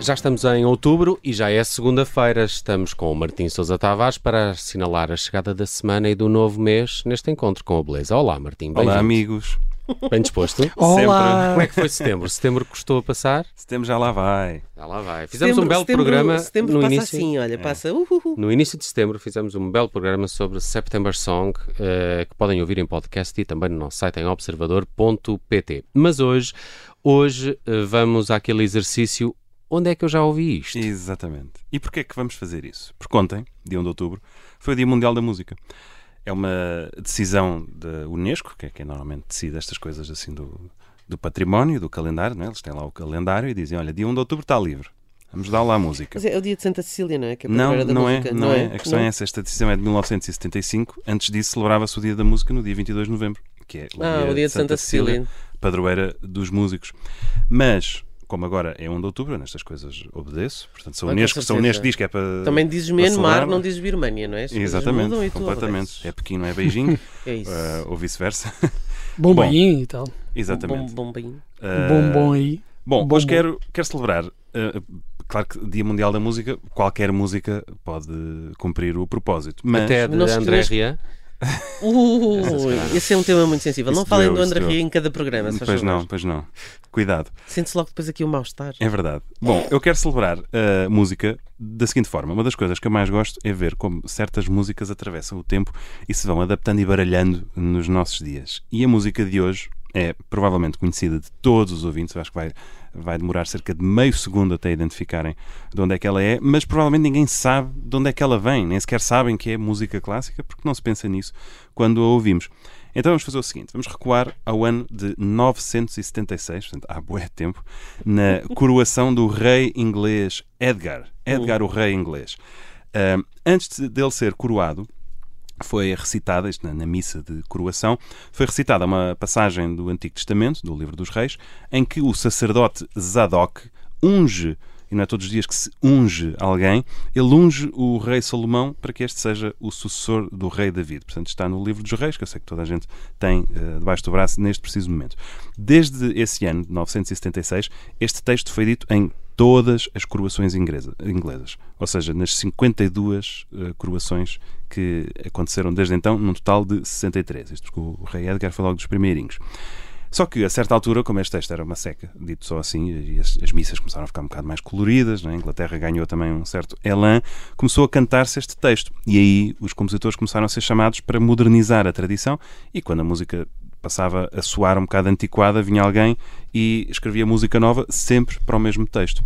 Já estamos em outubro e já é segunda-feira. Estamos com o Martim Sousa Tavares para assinalar a chegada da semana e do novo mês neste encontro com a beleza. Olá, Martim. Olá, amigos. Bem disposto? Olá! Como é que foi setembro? Setembro custou a passar? Setembro já lá vai. Já lá vai. Fizemos setembro, um belo setembro, programa setembro no passa início. assim, olha, é. passa. Uhuhu. No início de setembro fizemos um belo programa sobre September Song uh, que podem ouvir em podcast e também no nosso site em observador.pt. Mas hoje, hoje uh, vamos àquele exercício onde é que eu já ouvi isto? Exatamente. E porquê é que vamos fazer isso? Porque ontem, dia 1 de outubro, foi o Dia Mundial da Música. É uma decisão da Unesco, que é quem normalmente decide estas coisas assim do, do património, do calendário, não é? eles têm lá o calendário e dizem, olha, dia 1 de outubro está livre. Vamos dar lá a música. Mas é o dia de Santa Cecília, não é? Que é não, não é, não, não é, é. A questão não? é essa. Esta decisão é de 1975. Antes disso, celebrava-se o dia da música no dia 22 de novembro, que é o, ah, dia, o dia de Santa, Santa Cecília, Cecília, padroeira dos músicos. Mas como agora é 1 de outubro, nestas coisas obedeço. Portanto, se a Unesco, se a Unesco diz que é para. Também dizes Myanmar, não dizes Birmania, não é? As Exatamente, completamente. É Pequim, não é Beijing. é isso. Uh, ou vice-versa. Bombaim e tal. Exatamente. Bom, bom, uh, bom, bom aí. Bom, bom, hoje quero, quero celebrar. Uh, claro que Dia Mundial da Música, qualquer música pode cumprir o propósito. Mas... Até de André Ria. Uh, esse é um tema muito sensível. Isso não falem do André Ria em cada programa. Pois não, pois não. Cuidado. Sente-se logo depois aqui o mal-estar. É verdade. Bom, eu quero celebrar a música da seguinte forma. Uma das coisas que eu mais gosto é ver como certas músicas atravessam o tempo e se vão adaptando e baralhando nos nossos dias. E a música de hoje é provavelmente conhecida de todos os ouvintes. Eu acho que vai vai demorar cerca de meio segundo até identificarem de onde é que ela é, mas provavelmente ninguém sabe de onde é que ela vem, nem sequer sabem que é música clássica, porque não se pensa nisso quando a ouvimos. Então vamos fazer o seguinte: vamos recuar ao ano de 976, portanto, há bué tempo, na coroação do rei inglês Edgar. Edgar, o rei inglês. Antes dele ser coroado, foi recitada, isto na, na, missa de coroação, foi recitada uma passagem do Antigo Testamento, do Livro dos Reis, em que o sacerdote Zadok unge, e não é todos os dias que se unge alguém, ele unge o rei Salomão para que este seja o sucessor do rei David. Portanto, está no Livro dos Reis, que eu sei que toda a gente tem uh, debaixo do braço neste preciso momento. Desde esse ano, de 976, este texto foi dito em todas as coroações inglesas, ou seja, nas 52 uh, coroações que aconteceram desde então, num total de 63. Isto porque o rei Edgar foi logo dos primeirinhos. Só que, a certa altura, como este texto era uma seca, dito só assim, as, as missas começaram a ficar um bocado mais coloridas, né? a Inglaterra ganhou também um certo elan, começou a cantar-se este texto. E aí os compositores começaram a ser chamados para modernizar a tradição, e quando a música passava a soar um bocado antiquada, vinha alguém e escrevia música nova sempre para o mesmo texto.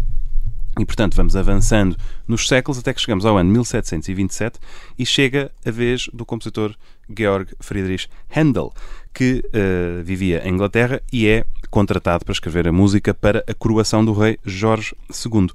E, portanto, vamos avançando nos séculos até que chegamos ao ano 1727 e chega a vez do compositor Georg Friedrich Handel, que uh, vivia em Inglaterra e é contratado para escrever a música para a coroação do rei Jorge II.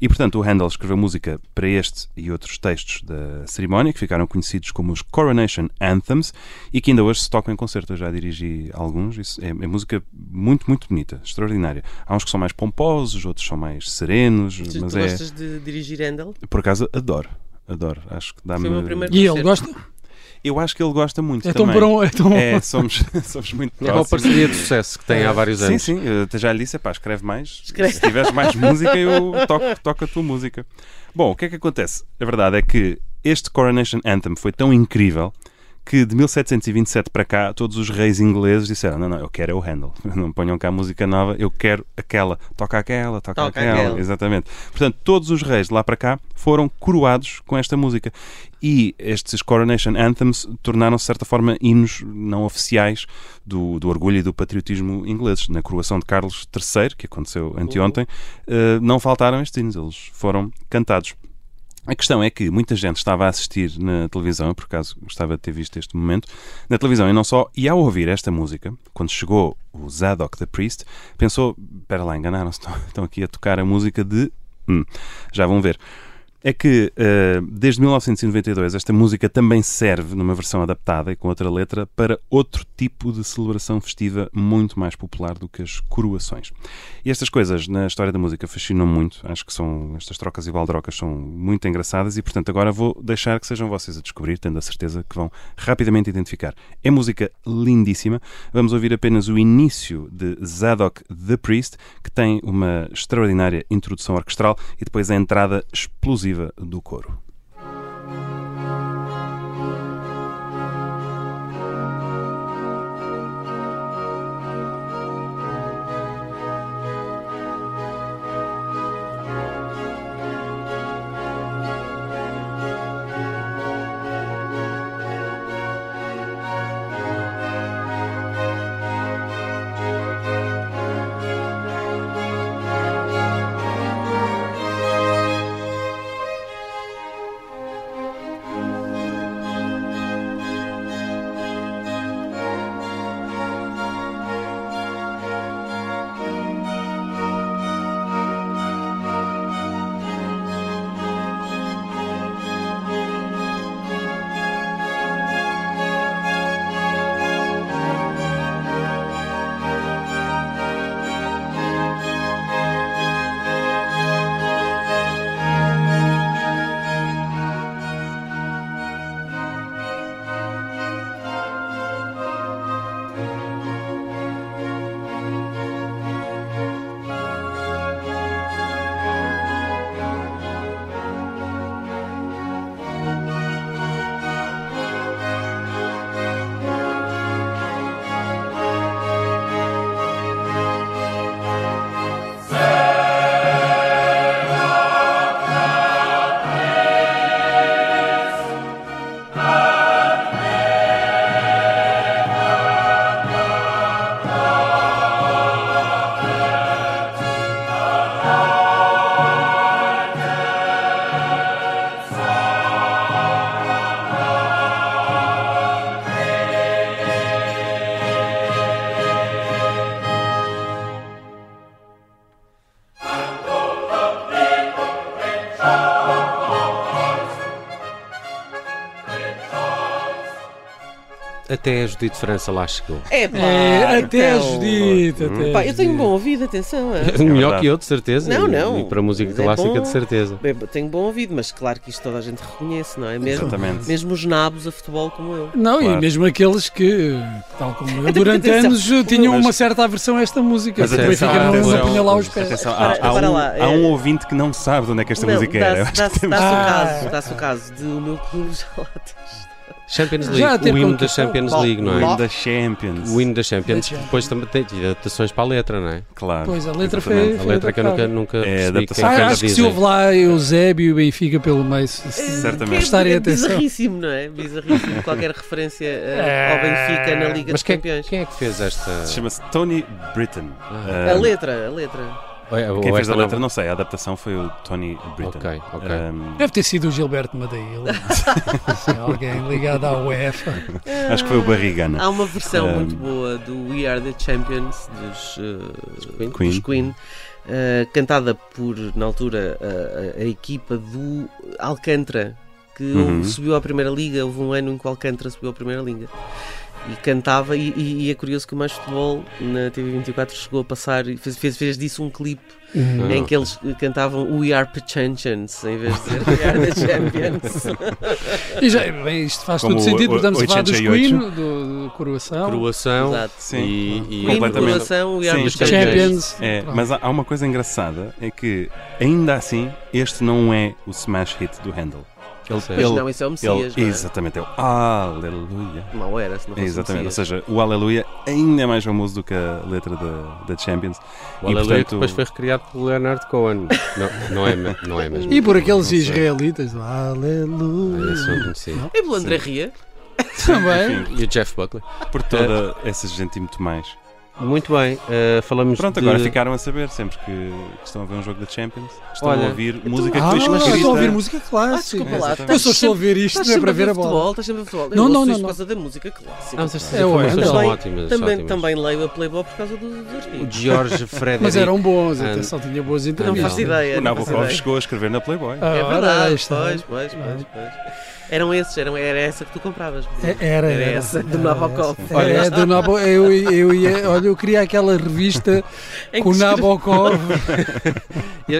E, portanto, o Handel escreveu música para este e outros textos da cerimónia, que ficaram conhecidos como os Coronation Anthems e que ainda hoje se tocam em concerto. Eu já dirigi alguns. Isso é, é, música muito, muito bonita, extraordinária. Há uns que são mais pomposos, outros são mais serenos. Tu, mas tu é... gostas de dirigir Handel? Por acaso, adoro. Adoro. Acho que dá-me. E ele gosta? Eu acho que ele gosta muito é também. Tão bom, é, tão... é somos, somos muito próximos. É uma parceria de sucesso que tem há vários anos. Sim, sim. Eu já lhe disse, pá, escreve mais. Escreve. Se tiveres mais música, eu toco, toco a tua música. Bom, o que é que acontece? A verdade é que este Coronation Anthem foi tão incrível que de 1727 para cá todos os reis ingleses disseram: Não, não, eu quero é o Handel, não ponham cá música nova, eu quero aquela, toca aquela, toca, toca aquela. aquela. Exatamente. Portanto, todos os reis de lá para cá foram coroados com esta música. E estes Coronation Anthems tornaram-se, de certa forma, hinos não oficiais do, do orgulho e do patriotismo ingleses. Na coroação de Carlos III, que aconteceu anteontem, uh, não faltaram estes hinos, eles foram cantados. A questão é que muita gente estava a assistir na televisão, por acaso gostava de ter visto este momento, na televisão e não só, e ao ouvir esta música, quando chegou o Zadok the Priest, pensou: espera lá, enganaram-se, estão aqui a tocar a música de. Hum, já vão ver. É que uh, desde 1992 esta música também serve numa versão adaptada e com outra letra para outro tipo de celebração festiva muito mais popular do que as coroações. E estas coisas na história da música fascinam muito. Acho que são estas trocas e baldrocas são muito engraçadas e portanto agora vou deixar que sejam vocês a descobrir, tendo a certeza que vão rapidamente identificar. É música lindíssima. Vamos ouvir apenas o início de Zadok the Priest, que tem uma extraordinária introdução orquestral e depois a entrada explosiva do coro. Até a Judite França lá chegou. É, pá, É, até a então. Judite. Até Pá, a eu tenho bom ouvido, atenção. é. Melhor que eu, de certeza. Não, não. E para música é clássica, bom. de certeza. Bem, tenho bom ouvido, mas claro que isto toda a gente reconhece, não é? Mesmo, Exatamente. mesmo os nabos a futebol como eu. Não, Claro. e mesmo aqueles que, tal como eu, durante Atenção. anos tinham Mas- uma certa aversão a esta música. Mas atenção, Benfica não, não atenção, punha lá os pés. Atenção, há, há um, lá, há um é- ouvinte que não sabe de onde é que esta Não, música era. Dá-se temos- dá-se o caso, dá-se o caso de o meu clube já lá. Champions League, o hino da. Champions League, não O é? hino da Champions. O hino da Champions, depois também tem adaptações para a letra, não é? Claro. Pois, a letra foi- A letra que eu nunca, nunca É percebi adaptação Ah, acho que a se houve lá Eusébio e o Benfica pelo meio. se- Certamente. Prestarem é, atenção. bizarríssimo, não é? Bizarríssimo. Qualquer referência eh, ao Benfica na Liga dos Campeões. quem é que fez esta... Chama-se Tony Britton. Ah. A Um, letra, a letra. Ou- Quem fez a letra não? não sei, a adaptação foi o Tony Britton. Ok, ok. Um, Deve ter sido o Gilberto Madeira. Alguém ligado à UEFA. acho que foi o Barrigana. Há uma versão Um, muito boa do We Are the Champions dos, eh, Queen. Queen. dos Queen, eh, cantada por, na altura, a, a- a equipa do Alcântara, que Uhum. subiu à Primeira Liga. Houve um ano em que o Alcântara subiu à Primeira Liga. E cantava, e, e- e é curioso que o Mais Futebol na TV24 chegou a passar e fez, fez, fez disso um clipe Ah, em que eles cantavam We Are Pachanchans em vez de dizer We Are the Champions. E já, bem, isto faz Como todo o- sentido, o- estamos a falar dos 88. Queen, do, do Coroação. Croação Exato. Sim. e, e Queen, Completamente. Coroação, We Are Sim, the Champions. Champions. Champions. É, mas há, há uma coisa engraçada, é que ainda assim, este não é o smash hit do Handel. Ele. Mas ele- não, isso é o ele- Messias, não é? exatamente, é o Aleluia. Mal era, se não fosse Exatamente, ou seja, o Aleluia ainda é mais famoso do que a letra da, da Champions. o E, Aleluia que portanto- depois foi recriado por Leonard Cohen. Não, não, é, não é mesmo. E por aqueles Não israelitas, do Ah, aleluia. não conhecia. E pelo André Ria? Também. E o Jeff Buckley. Por toda essa gente e muito mais. Muito bem, uh, falamos Pronto, de... agora ficaram a saber, sempre que, estão a ver um jogo da Champions, estão Olha, a ouvir música Ah, que foi escrita. estou a ouvir música Ah, clássica. desculpa lá. Exatamente. Eu só estou a ver isto, Estás não é para ver a futebol, bola. estás sempre a ver futebol. Não, Eu não, ouço não, isto não. por causa da música clássica. Não, estas É informações são Também- ótimas. Também, ótimas. também leio a Playboy por causa dos, artigos. George Frederick. Mas eram bons, Ah, atenção, tinha boas Não entrevistas. faço ideia. O não Nabokov chegou a escrever na Playboy. Ah, É verdade, pois, pois, pois, pois. Eram esses, eram, era essa que tu compravas. É- Era, Era era. essa, do Nabokov. Olha, é, do Nabo, eu, eu ia, olha, eu queria aquela revista com o Nabokov.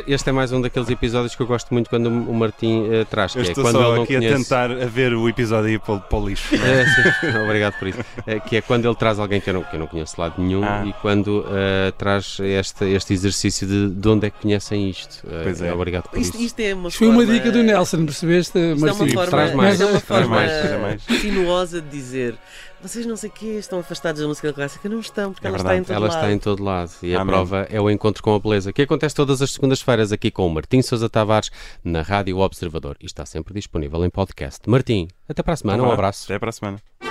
Este é mais um daqueles episódios que eu gosto muito quando o Martim eh, traz, que Eu é estou quando só ele não aqui conhece... a tentar a ver o episódio aí para, o- para o lixo. É, sim, obrigado por isso. É, que é quando ele traz alguém que eu não, que eu não conheço de lado nenhum Ah. e quando eh, traz este, este exercício de, de onde é que conhecem isto. Eh, Pois é. Obrigado por Isto, isso. isto é uma foi uma forma- dica do Nelson, percebeste, Isto é uma forma, traz mais, isto é uma traz forma mais, traz mais. sinuosa de dizer vocês não sei o quê, estão afastados da música clássica. Não estão, porque É ela verdade. está em todo Ela lado. está em todo lado e a Amém. prova é o encontro com a beleza, que acontece todas as segundas-feiras aqui com o Martim Sousa Tavares na Rádio Observador e está sempre disponível em podcast. Martim, até para a semana, um abraço. Até para a semana.